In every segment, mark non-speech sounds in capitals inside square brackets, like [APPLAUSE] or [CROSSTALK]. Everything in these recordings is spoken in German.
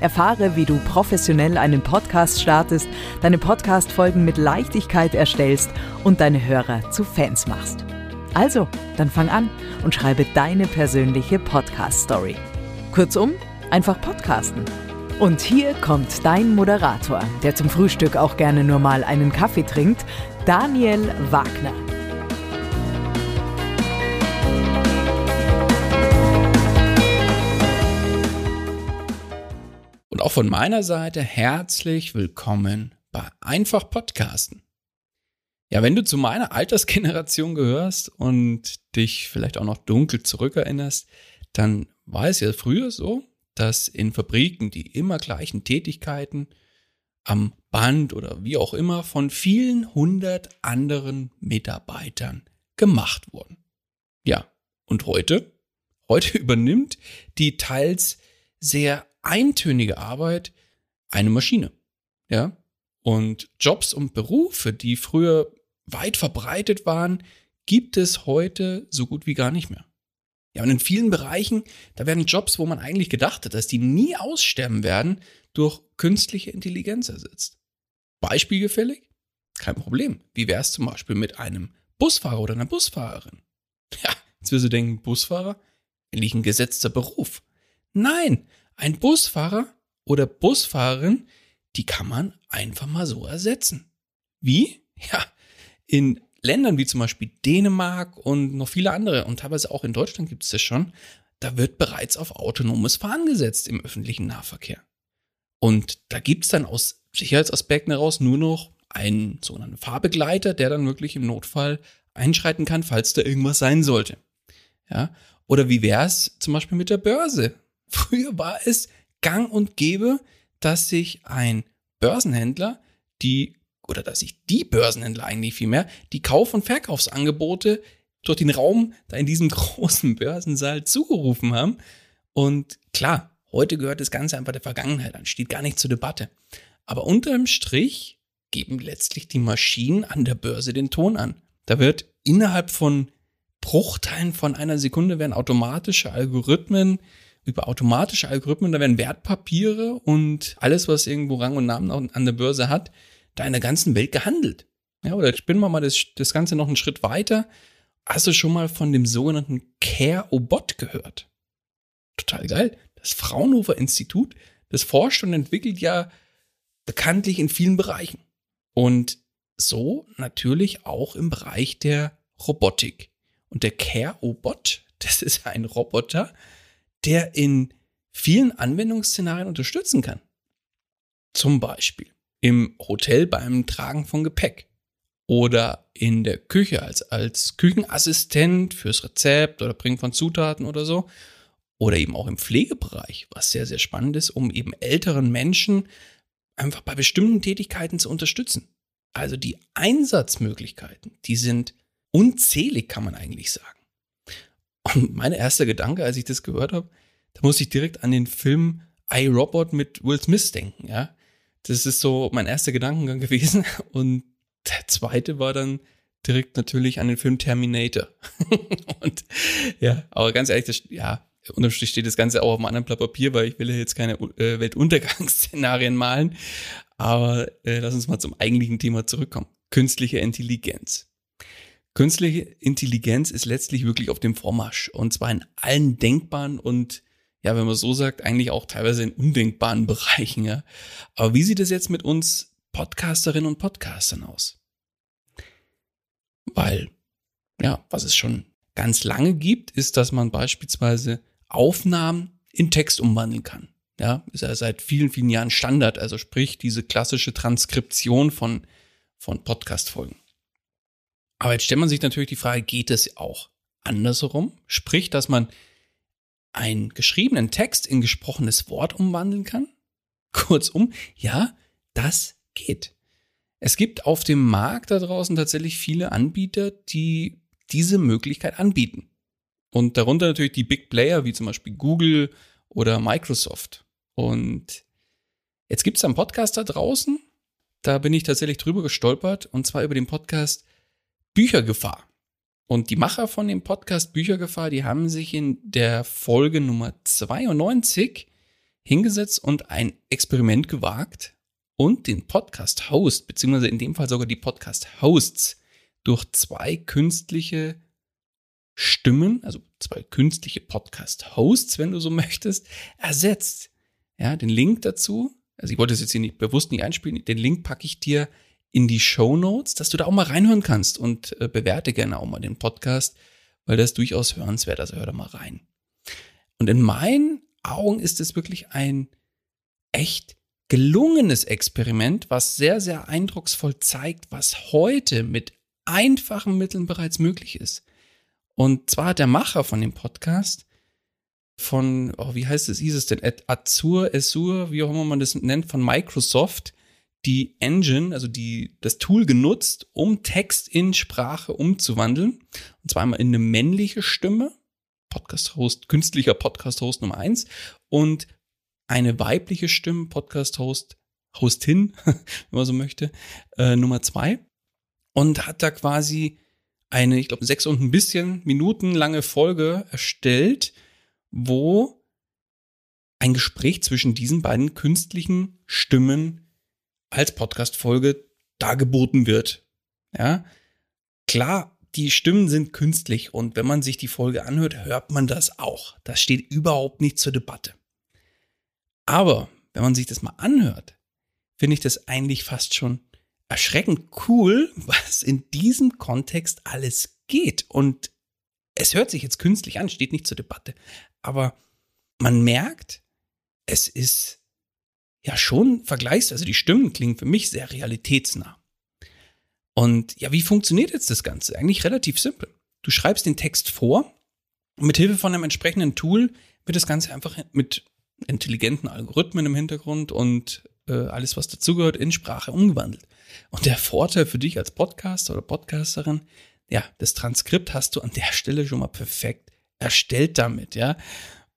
Erfahre, wie du professionell einen Podcast startest, deine Podcast-Folgen mit Leichtigkeit erstellst und deine Hörer zu Fans machst. Also, dann fang an und schreibe deine persönliche Podcast-Story. Kurzum, einfach podcasten. Und hier kommt dein Moderator, der zum Frühstück auch gerne nur mal einen Kaffee trinkt, Daniel Wagner. Auch von meiner Seite herzlich willkommen bei Einfach Podcasten. Ja, wenn du zu meiner Altersgeneration gehörst und dich vielleicht auch noch dunkel zurückerinnerst, dann war es ja früher so, dass in Fabriken die immer gleichen Tätigkeiten am Band oder wie auch immer von vielen hundert anderen Mitarbeitern gemacht wurden. Ja, und heute? Heute [LAUGHS] übernimmt die teils sehr eintönige Arbeit eine Maschine. Ja? Und Jobs und Berufe, die früher weit verbreitet waren, gibt es heute so gut wie gar nicht mehr. Ja, und in vielen Bereichen, da werden Jobs, wo man eigentlich gedacht hat, dass die nie aussterben werden, durch künstliche Intelligenz ersetzt. Beispielgefällig? Kein Problem. Wie wäre es zum Beispiel mit einem Busfahrer oder einer Busfahrerin? Ja, jetzt wirst du denken, Busfahrer? Eigentlich ein gesetzter Beruf. Nein, ein Busfahrer oder Busfahrerin, die kann man einfach mal so ersetzen. Wie? Ja, in Ländern wie zum Beispiel Dänemark und noch viele andere und teilweise auch in Deutschland gibt es das schon, da wird bereits auf autonomes Fahren gesetzt im öffentlichen Nahverkehr. Und da gibt es dann aus Sicherheitsaspekten heraus nur noch einen sogenannten Fahrbegleiter, der dann wirklich im Notfall einschreiten kann, falls da irgendwas sein sollte. Ja, oder wie wäre es zum Beispiel mit der Börse? Früher war es gang und gäbe, dass sich ein Börsenhändler die, oder dass sich die Börsenhändler eigentlich vielmehr, die Kauf- und Verkaufsangebote durch den Raum da in diesem [LAUGHS] großen Börsensaal zugerufen haben. Und klar, heute gehört das Ganze einfach der Vergangenheit an, steht gar nicht zur Debatte. Aber unterm Strich geben letztlich die Maschinen an der Börse den Ton an. Da wird innerhalb von Bruchteilen von einer Sekunde werden automatische Algorithmen über automatische Algorithmen, da werden Wertpapiere und alles, was irgendwo Rang und Namen an der Börse hat, da in der ganzen Welt gehandelt. Ja, oder spinnen wir mal das, das Ganze noch einen Schritt weiter. Hast du schon mal von dem sogenannten Care-O-Bot gehört? Total geil. Das Fraunhofer Institut, das forscht und entwickelt ja bekanntlich in vielen Bereichen. Und so natürlich auch im Bereich der Robotik. Und der Care-O-Bot, [LAUGHS] das ist ein Roboter, der in vielen Anwendungsszenarien unterstützen kann. Zum Beispiel im Hotel beim Tragen von Gepäck oder in der Küche als, als Küchenassistent fürs Rezept oder Bringen von Zutaten oder so. Oder eben auch im Pflegebereich, was sehr, sehr spannend ist, um eben älteren Menschen einfach bei bestimmten Tätigkeiten zu unterstützen. Also die Einsatzmöglichkeiten, die sind unzählig, kann man eigentlich sagen. Und mein erster Gedanke, als ich das gehört habe, da muss ich direkt an den Film I, Robot mit Will Smith denken, ja. Das ist so mein erster Gedankengang [LAUGHS] gewesen. Und der zweite war dann direkt natürlich an den Film Terminator. [LAUGHS] und ja, aber ganz ehrlich, das, ja, unterm Strich steht das Ganze auch auf einem anderen Blatt Papier, weil ich will ja jetzt keine äh, Weltuntergangsszenarien malen. Aber äh, lass uns mal zum eigentlichen Thema zurückkommen. Künstliche Intelligenz. Künstliche Intelligenz ist letztlich wirklich auf dem Vormarsch. Und zwar in allen denkbaren und, ja, wenn man so sagt, eigentlich auch teilweise in undenkbaren [LAUGHS] Bereichen. Ja. Aber wie sieht es jetzt mit uns Podcasterinnen und Podcastern aus? Weil, ja, was es schon ganz lange gibt, ist, dass man beispielsweise Aufnahmen in Text umwandeln kann. Ja, ist ja seit vielen, vielen Jahren Standard, also sprich diese klassische Transkription von, von Podcast-Folgen. Aber jetzt stellt man sich natürlich die Frage, geht es auch andersherum? Sprich, dass man einen geschriebenen Text in gesprochenes Wort umwandeln kann? [LAUGHS] Kurzum, ja, das geht. Es gibt auf dem Markt da draußen tatsächlich viele Anbieter, die diese Möglichkeit anbieten. Und darunter natürlich die Big Player, wie zum Beispiel Google oder Microsoft. Und jetzt gibt es einen Podcast da draußen, da bin ich tatsächlich drüber gestolpert, und zwar über den Podcast Büchergefahr. Und die Macher von dem Podcast Büchergefahr, die haben sich in der Folge Nummer 92 hingesetzt und ein Experiment gewagt und den Podcast-Host, beziehungsweise in dem Fall sogar die Podcast-Hosts, durch zwei künstliche Stimmen, also zwei künstliche Podcast-Hosts, wenn du so möchtest, ersetzt. Ja, den Link dazu, also ich wollte es jetzt hier nicht bewusst nicht einspielen, den Link packe ich dir in die Show Notes, dass du da auch mal reinhören kannst und äh, bewerte gerne auch mal den Podcast, weil das durchaus hörenswert, also hör da mal rein. Und in meinen Augen ist es wirklich ein echt gelungenes Experiment, was sehr, sehr eindrucksvoll zeigt, was heute mit einfachen Mitteln bereits möglich ist. Und zwar hat der Macher von dem Podcast von, oh, wie heißt es, hieß es denn, Azure, Azure, wie auch immer man das nennt, von Microsoft, die Engine, also die, das Tool genutzt, um Text in Sprache umzuwandeln. Und zwar einmal in eine männliche Stimme, Podcast-Host, künstlicher Podcast-Host Nummer eins und eine weibliche Stimme, Podcast-Host, Hostin, [LAUGHS] wenn man so möchte, äh, Nummer zwei. Und hat da quasi eine, ich glaube, sechs und ein bisschen Minuten lange Folge erstellt, wo ein Gespräch zwischen diesen beiden künstlichen Stimmen als Podcast-Folge dargeboten wird. Ja, klar, die Stimmen sind künstlich und wenn man sich die Folge anhört, hört man das auch. Das steht überhaupt nicht zur Debatte. Aber wenn man sich das mal anhört, finde ich das eigentlich fast schon erschreckend cool, [LAUGHS] was in diesem Kontext alles geht. Und es hört sich jetzt künstlich an, steht nicht zur Debatte. Aber man merkt, es ist ja schon vergleichsweise, also die Stimmen klingen für mich sehr realitätsnah. Und ja, wie funktioniert jetzt das Ganze? Eigentlich relativ simpel. Du schreibst den Text vor und mit Hilfe von einem entsprechenden Tool wird das Ganze einfach mit intelligenten Algorithmen im Hintergrund und äh, alles, was dazugehört, in Sprache umgewandelt. Und der Vorteil für dich als Podcaster oder Podcasterin, ja, das Transkript hast du an der Stelle schon mal perfekt erstellt damit, ja.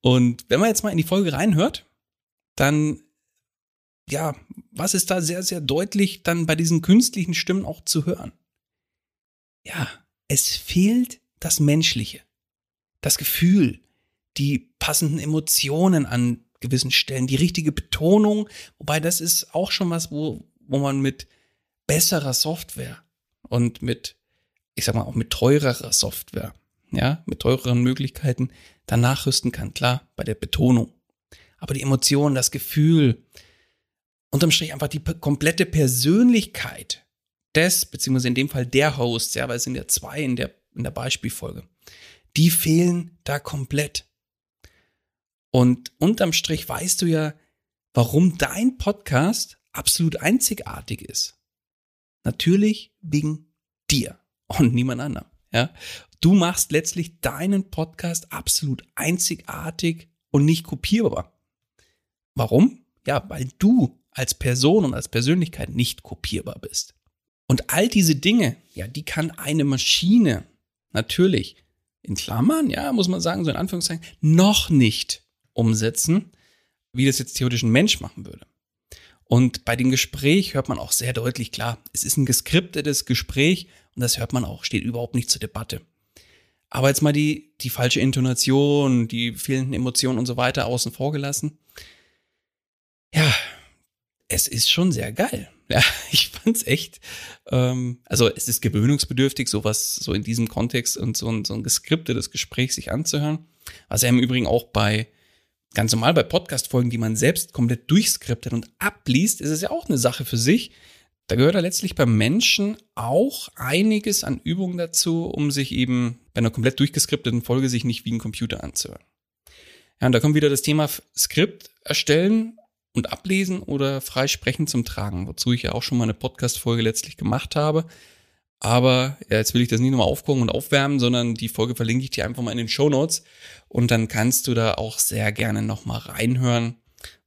Und wenn man jetzt mal in die Folge reinhört, dann, ja, was ist da sehr, sehr deutlich dann bei diesen künstlichen Stimmen auch zu hören? Ja, es fehlt das Menschliche, das Gefühl, die passenden Emotionen an gewissen Stellen, die richtige Betonung, wobei das ist auch schon was, wo, wo man mit besserer Software und mit, ich sag mal, auch mit teurerer Software, ja, mit teureren Möglichkeiten dann nachrüsten kann. Klar, bei der Betonung. Aber die Emotionen, das Gefühl, unterm Strich einfach die komplette Persönlichkeit des, beziehungsweise in dem Fall der Host, ja, weil es sind ja zwei in der, in der Beispielfolge, die fehlen da komplett. Und unterm Strich weißt du ja, warum dein Podcast absolut einzigartig ist. Natürlich wegen dir und niemand anderem. Ja? Du machst letztlich deinen Podcast absolut einzigartig und nicht kopierbar. Warum? Ja, weil du als Person und als Persönlichkeit nicht kopierbar bist. Und all diese Dinge, ja, die kann eine Maschine natürlich in Klammern, ja, muss man sagen, so in Anführungszeichen, noch nicht umsetzen, wie das jetzt theoretisch ein Mensch machen würde. Und bei dem Gespräch hört man auch sehr deutlich klar, es ist ein geskriptetes Gespräch Und das hört man auch, steht überhaupt nicht zur Debatte. Aber jetzt mal die, die falsche Intonation, die fehlenden Emotionen und so weiter außen vor gelassen. Ja, es ist schon sehr geil. [LAUGHS] Ja, ich fand's echt, ähm, also es ist gewöhnungsbedürftig, sowas so in diesem Kontext und so ein, so ein geskriptetes Gespräch sich anzuhören. Was ja im Übrigen auch bei, ganz normal bei Podcast-Folgen, die man selbst komplett durchskriptet und abliest, ist es ja auch eine Sache für sich. Da gehört ja letztlich beim Menschen auch einiges an Übungen dazu, um sich eben bei einer komplett durchgeskripteten Folge sich nicht wie ein Computer anzuhören. Ja, und da kommt wieder das Thema Skript erstellen und ablesen oder frei sprechen zum Tragen, wozu ich ja auch schon mal eine Podcast-Folge letztlich gemacht habe. Aber ja, jetzt will ich das nicht nochmal aufgucken und aufwärmen, sondern die Folge verlinke ich dir einfach mal in den Show Notes und dann kannst du da auch sehr gerne nochmal reinhören,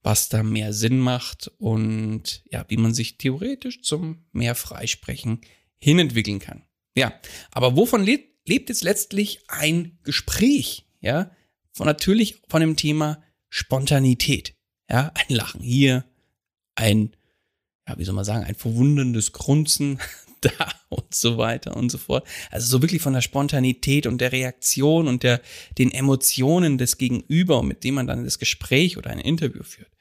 was da mehr Sinn macht und ja, wie man sich theoretisch zum mehr Freisprechen hinentwickeln kann. Ja, aber wovon lebt, lebt jetzt letztlich ein Gespräch? Ja, von natürlich von dem Thema Spontanität. Ja, ein Lachen hier, ein, ja, wie soll man sagen, ein verwunderndes Grunzen [LAUGHS] da und so weiter und so fort. Also so wirklich von der Spontanität und der Reaktion und der, den Emotionen des Gegenüber, mit dem man dann das Gespräch oder ein Interview führt.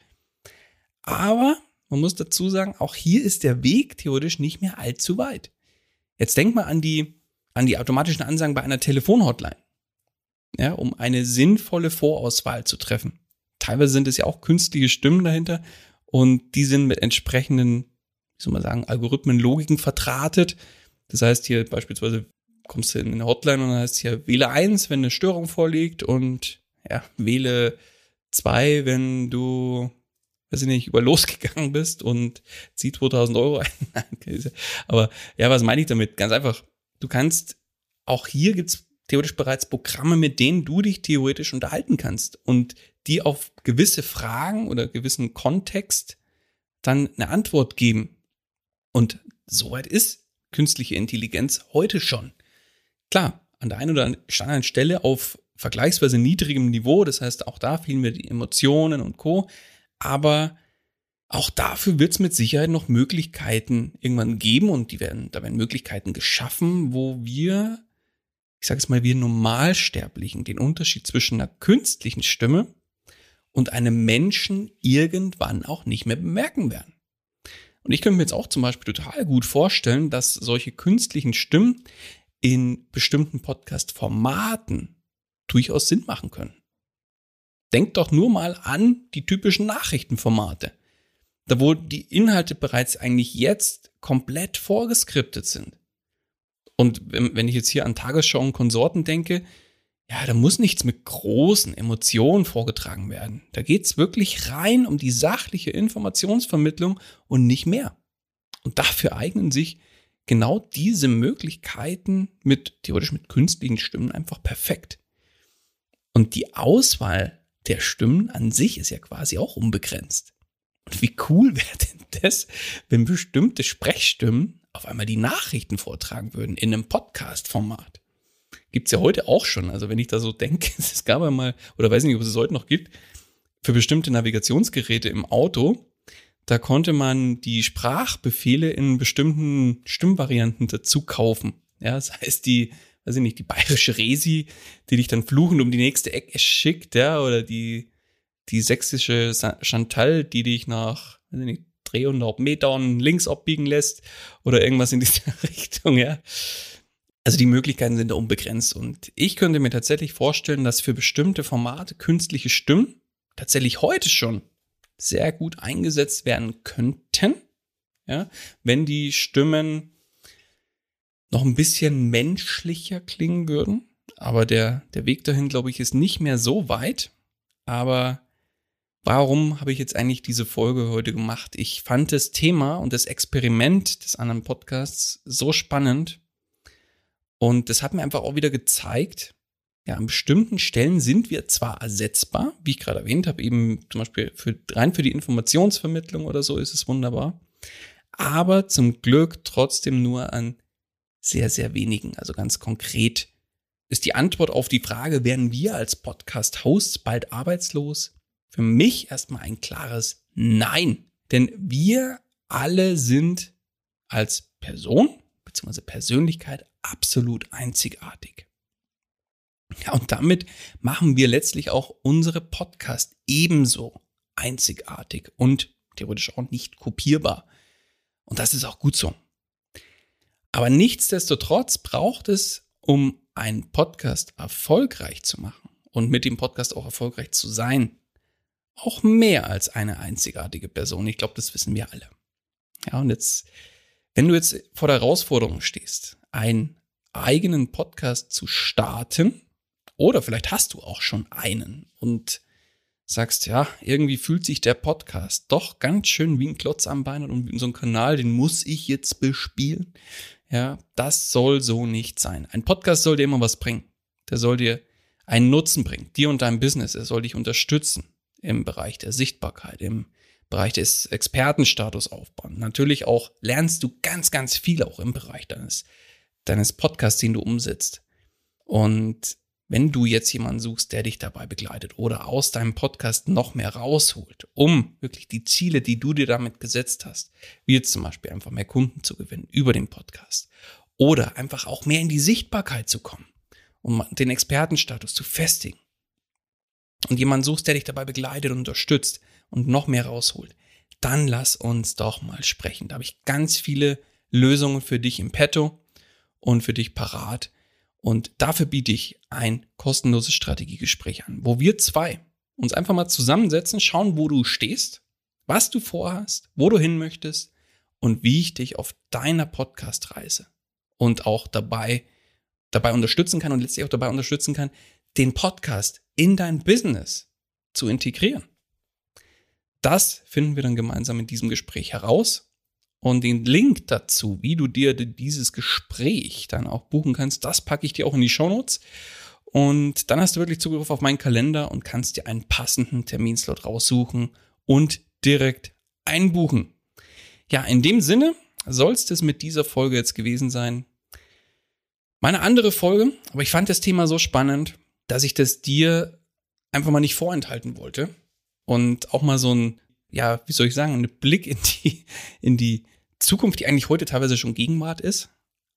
Aber man muss dazu sagen, auch hier ist der Weg theoretisch nicht mehr allzu weit. Jetzt denk mal an die, an die automatischen Ansagen bei einer Telefonhotline. Ja, um eine sinnvolle Vorauswahl zu treffen teilweise sind es ja auch künstliche Stimmen dahinter und die sind mit entsprechenden, wie soll man sagen, Algorithmen, Logiken vertratet. Das heißt hier beispielsweise kommst du in eine Hotline und dann heißt hier wähle eins, wenn eine Störung vorliegt und ja, wähle zwei, wenn du, weiß ich nicht, über losgegangen bist und zieh 2000 Euro ein. [LAUGHS] Aber ja, was meine ich damit? Ganz einfach. Du kannst, auch hier gibt's theoretisch bereits Programme, mit denen du dich theoretisch unterhalten kannst und die auf gewisse Fragen oder gewissen Kontext dann eine Antwort geben. Und soweit ist künstliche Intelligenz heute schon. Klar, an der einen oder anderen Stelle auf vergleichsweise niedrigem Niveau, das heißt, auch da fehlen mir die Emotionen und Co. Aber auch dafür wird es mit Sicherheit noch Möglichkeiten irgendwann geben und die werden, da werden Möglichkeiten geschaffen, wo wir ich sage es mal, wir Normalsterblichen den Unterschied zwischen einer künstlichen Stimme und einem Menschen irgendwann auch nicht mehr bemerken werden. Und ich könnte mir jetzt auch zum Beispiel total gut vorstellen, dass solche künstlichen Stimmen in bestimmten Podcast-Formaten durchaus Sinn machen können. Denkt doch nur mal an die typischen Nachrichtenformate, da wo die Inhalte bereits eigentlich jetzt komplett vorgeskriptet sind. Und wenn ich jetzt hier an Tagesschau und Konsorten denke, ja, da muss nichts mit großen Emotionen vorgetragen werden. Da geht's wirklich rein um die sachliche Informationsvermittlung und nicht mehr. Und dafür eignen sich genau diese Möglichkeiten mit theoretisch mit künstlichen Stimmen einfach perfekt. Und die Auswahl der Stimmen an sich ist ja quasi auch unbegrenzt. Und wie cool [LAUGHS] wäre denn das, wenn bestimmte Sprechstimmen auf einmal die Nachrichten vortragen würden in einem Podcast-Format. Gibt's ja heute auch schon. Also wenn ich da so denke, [LAUGHS] es gab ja mal, oder weiß nicht, ob es es heute noch gibt, für bestimmte Navigationsgeräte im Auto, da konnte man die Sprachbefehle in bestimmten Stimmvarianten dazu kaufen. Ja, das heißt, die, weiß ich nicht, die bayerische Resi, die dich dann fluchend um die nächste Ecke schickt, ja, oder die, die sächsische Chantal, die dich nach, weiß ich nicht, 300 Metern links abbiegen lässt oder irgendwas in [LAUGHS] dieser Richtung, ja. Also die Möglichkeiten sind da unbegrenzt und ich könnte mir tatsächlich vorstellen, dass für bestimmte Formate künstliche Stimmen tatsächlich heute schon sehr gut eingesetzt werden könnten, ja, wenn die Stimmen noch ein bisschen menschlicher klingen würden. Aber der, der Weg dahin, glaube ich, ist nicht mehr so weit. Aber Warum habe ich jetzt eigentlich diese Folge heute gemacht? Ich fand das Thema und das Experiment des anderen Podcasts so spannend. Und das hat mir einfach auch wieder gezeigt, ja, an bestimmten Stellen sind wir zwar ersetzbar, wie ich gerade erwähnt habe, eben zum Beispiel für, rein für die Informationsvermittlung oder so ist es wunderbar, aber zum Glück trotzdem nur an sehr, sehr wenigen. Also ganz konkret ist die Antwort auf die Frage, werden wir als Podcast-Hosts bald arbeitslos? Für mich erstmal ein klares Nein. Denn wir alle sind als Person bzw. Persönlichkeit absolut einzigartig. Ja, und damit machen wir letztlich auch unsere Podcast ebenso einzigartig und theoretisch auch nicht kopierbar. Und das ist auch gut so. Aber nichtsdestotrotz braucht es, um einen Podcast erfolgreich zu machen und mit dem Podcast auch erfolgreich zu sein, auch mehr als eine einzigartige Person. Ich glaube, das wissen wir alle. Ja, und jetzt, wenn du jetzt vor der Herausforderung stehst, einen eigenen Podcast zu starten, oder vielleicht hast du auch schon einen und sagst, ja, irgendwie fühlt sich der Podcast doch ganz schön wie ein Klotz am Bein und so ein Kanal, den muss ich jetzt bespielen. Ja, das soll so nicht sein. Ein Podcast soll dir immer was bringen. Der soll dir einen Nutzen bringen, dir und deinem Business. Er soll dich unterstützen im Bereich der Sichtbarkeit, im Bereich des Expertenstatus aufbauen. Natürlich auch lernst du ganz, ganz viel auch im Bereich deines, deines Podcasts, den du umsetzt. Und wenn du jetzt jemanden suchst, der dich dabei begleitet oder aus deinem Podcast noch mehr rausholt, um wirklich die Ziele, die du dir damit gesetzt hast, wie jetzt zum Beispiel einfach mehr Kunden zu gewinnen über den Podcast oder einfach auch mehr in die Sichtbarkeit zu kommen, um den Expertenstatus zu festigen und jemanden suchst, der dich dabei begleitet und unterstützt und noch mehr rausholt, dann lass uns doch mal sprechen. Da habe ich ganz viele Lösungen für dich im Petto und für dich parat und dafür biete ich ein kostenloses Strategiegespräch an, wo wir zwei uns einfach mal zusammensetzen, schauen, wo du stehst, was du vorhast, wo du hin möchtest und wie ich dich auf deiner Podcast-Reise und auch dabei, dabei unterstützen kann und letztlich auch dabei unterstützen kann, den Podcast in dein Business zu integrieren. Das finden wir dann gemeinsam in diesem Gespräch heraus und den Link dazu, wie du dir dieses Gespräch dann auch buchen kannst, das packe ich dir auch in die Shownotes. Und dann hast du wirklich Zugriff auf meinen Kalender und kannst dir einen passenden Terminslot raussuchen und direkt einbuchen. Ja, in dem Sinne soll es das mit dieser Folge jetzt gewesen sein. Meine andere Folge, aber ich fand das Thema so spannend, dass ich das dir einfach mal nicht vorenthalten wollte und auch mal so ein, ja, wie soll ich sagen, einen Blick in die, [LAUGHS] in die Zukunft, die eigentlich heute teilweise schon Gegenwart ist,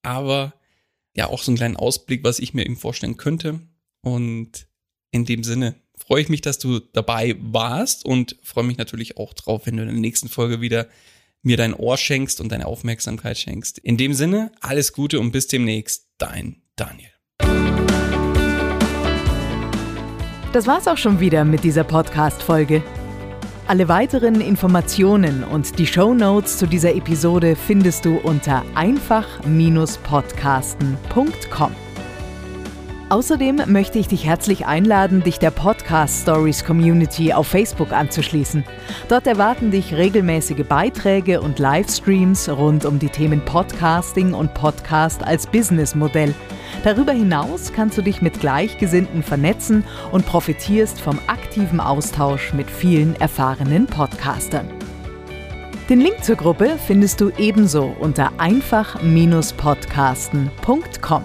aber ja auch so einen kleinen Ausblick, was ich mir eben vorstellen könnte. Und in dem Sinne freue ich mich, dass du dabei warst und freue mich natürlich auch drauf, wenn du in der nächsten Folge wieder mir dein Ohr schenkst und deine Aufmerksamkeit schenkst. In dem Sinne, alles Gute und bis demnächst, dein Daniel. Das war's auch schon wieder mit dieser Podcast-Folge. Alle weiteren Informationen und die Show Notes zu dieser Episode findest du unter einfach-podcasten.com. Außerdem möchte ich dich herzlich einladen, dich der Podcast Stories Community auf Facebook anzuschließen. Dort erwarten dich regelmäßige Beiträge und Livestreams rund um die Themen Podcasting und Podcast als Businessmodell. Darüber hinaus kannst du dich mit Gleichgesinnten vernetzen und profitierst vom aktiven Austausch mit vielen erfahrenen Podcastern. Den Link zur Gruppe findest du ebenso unter einfach-podcasten.com.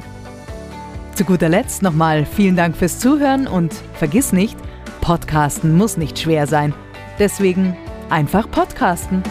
Zu guter Letzt nochmal vielen Dank fürs Zuhören und vergiss nicht, Podcasten muss nicht schwer sein. Deswegen einfach Podcasten.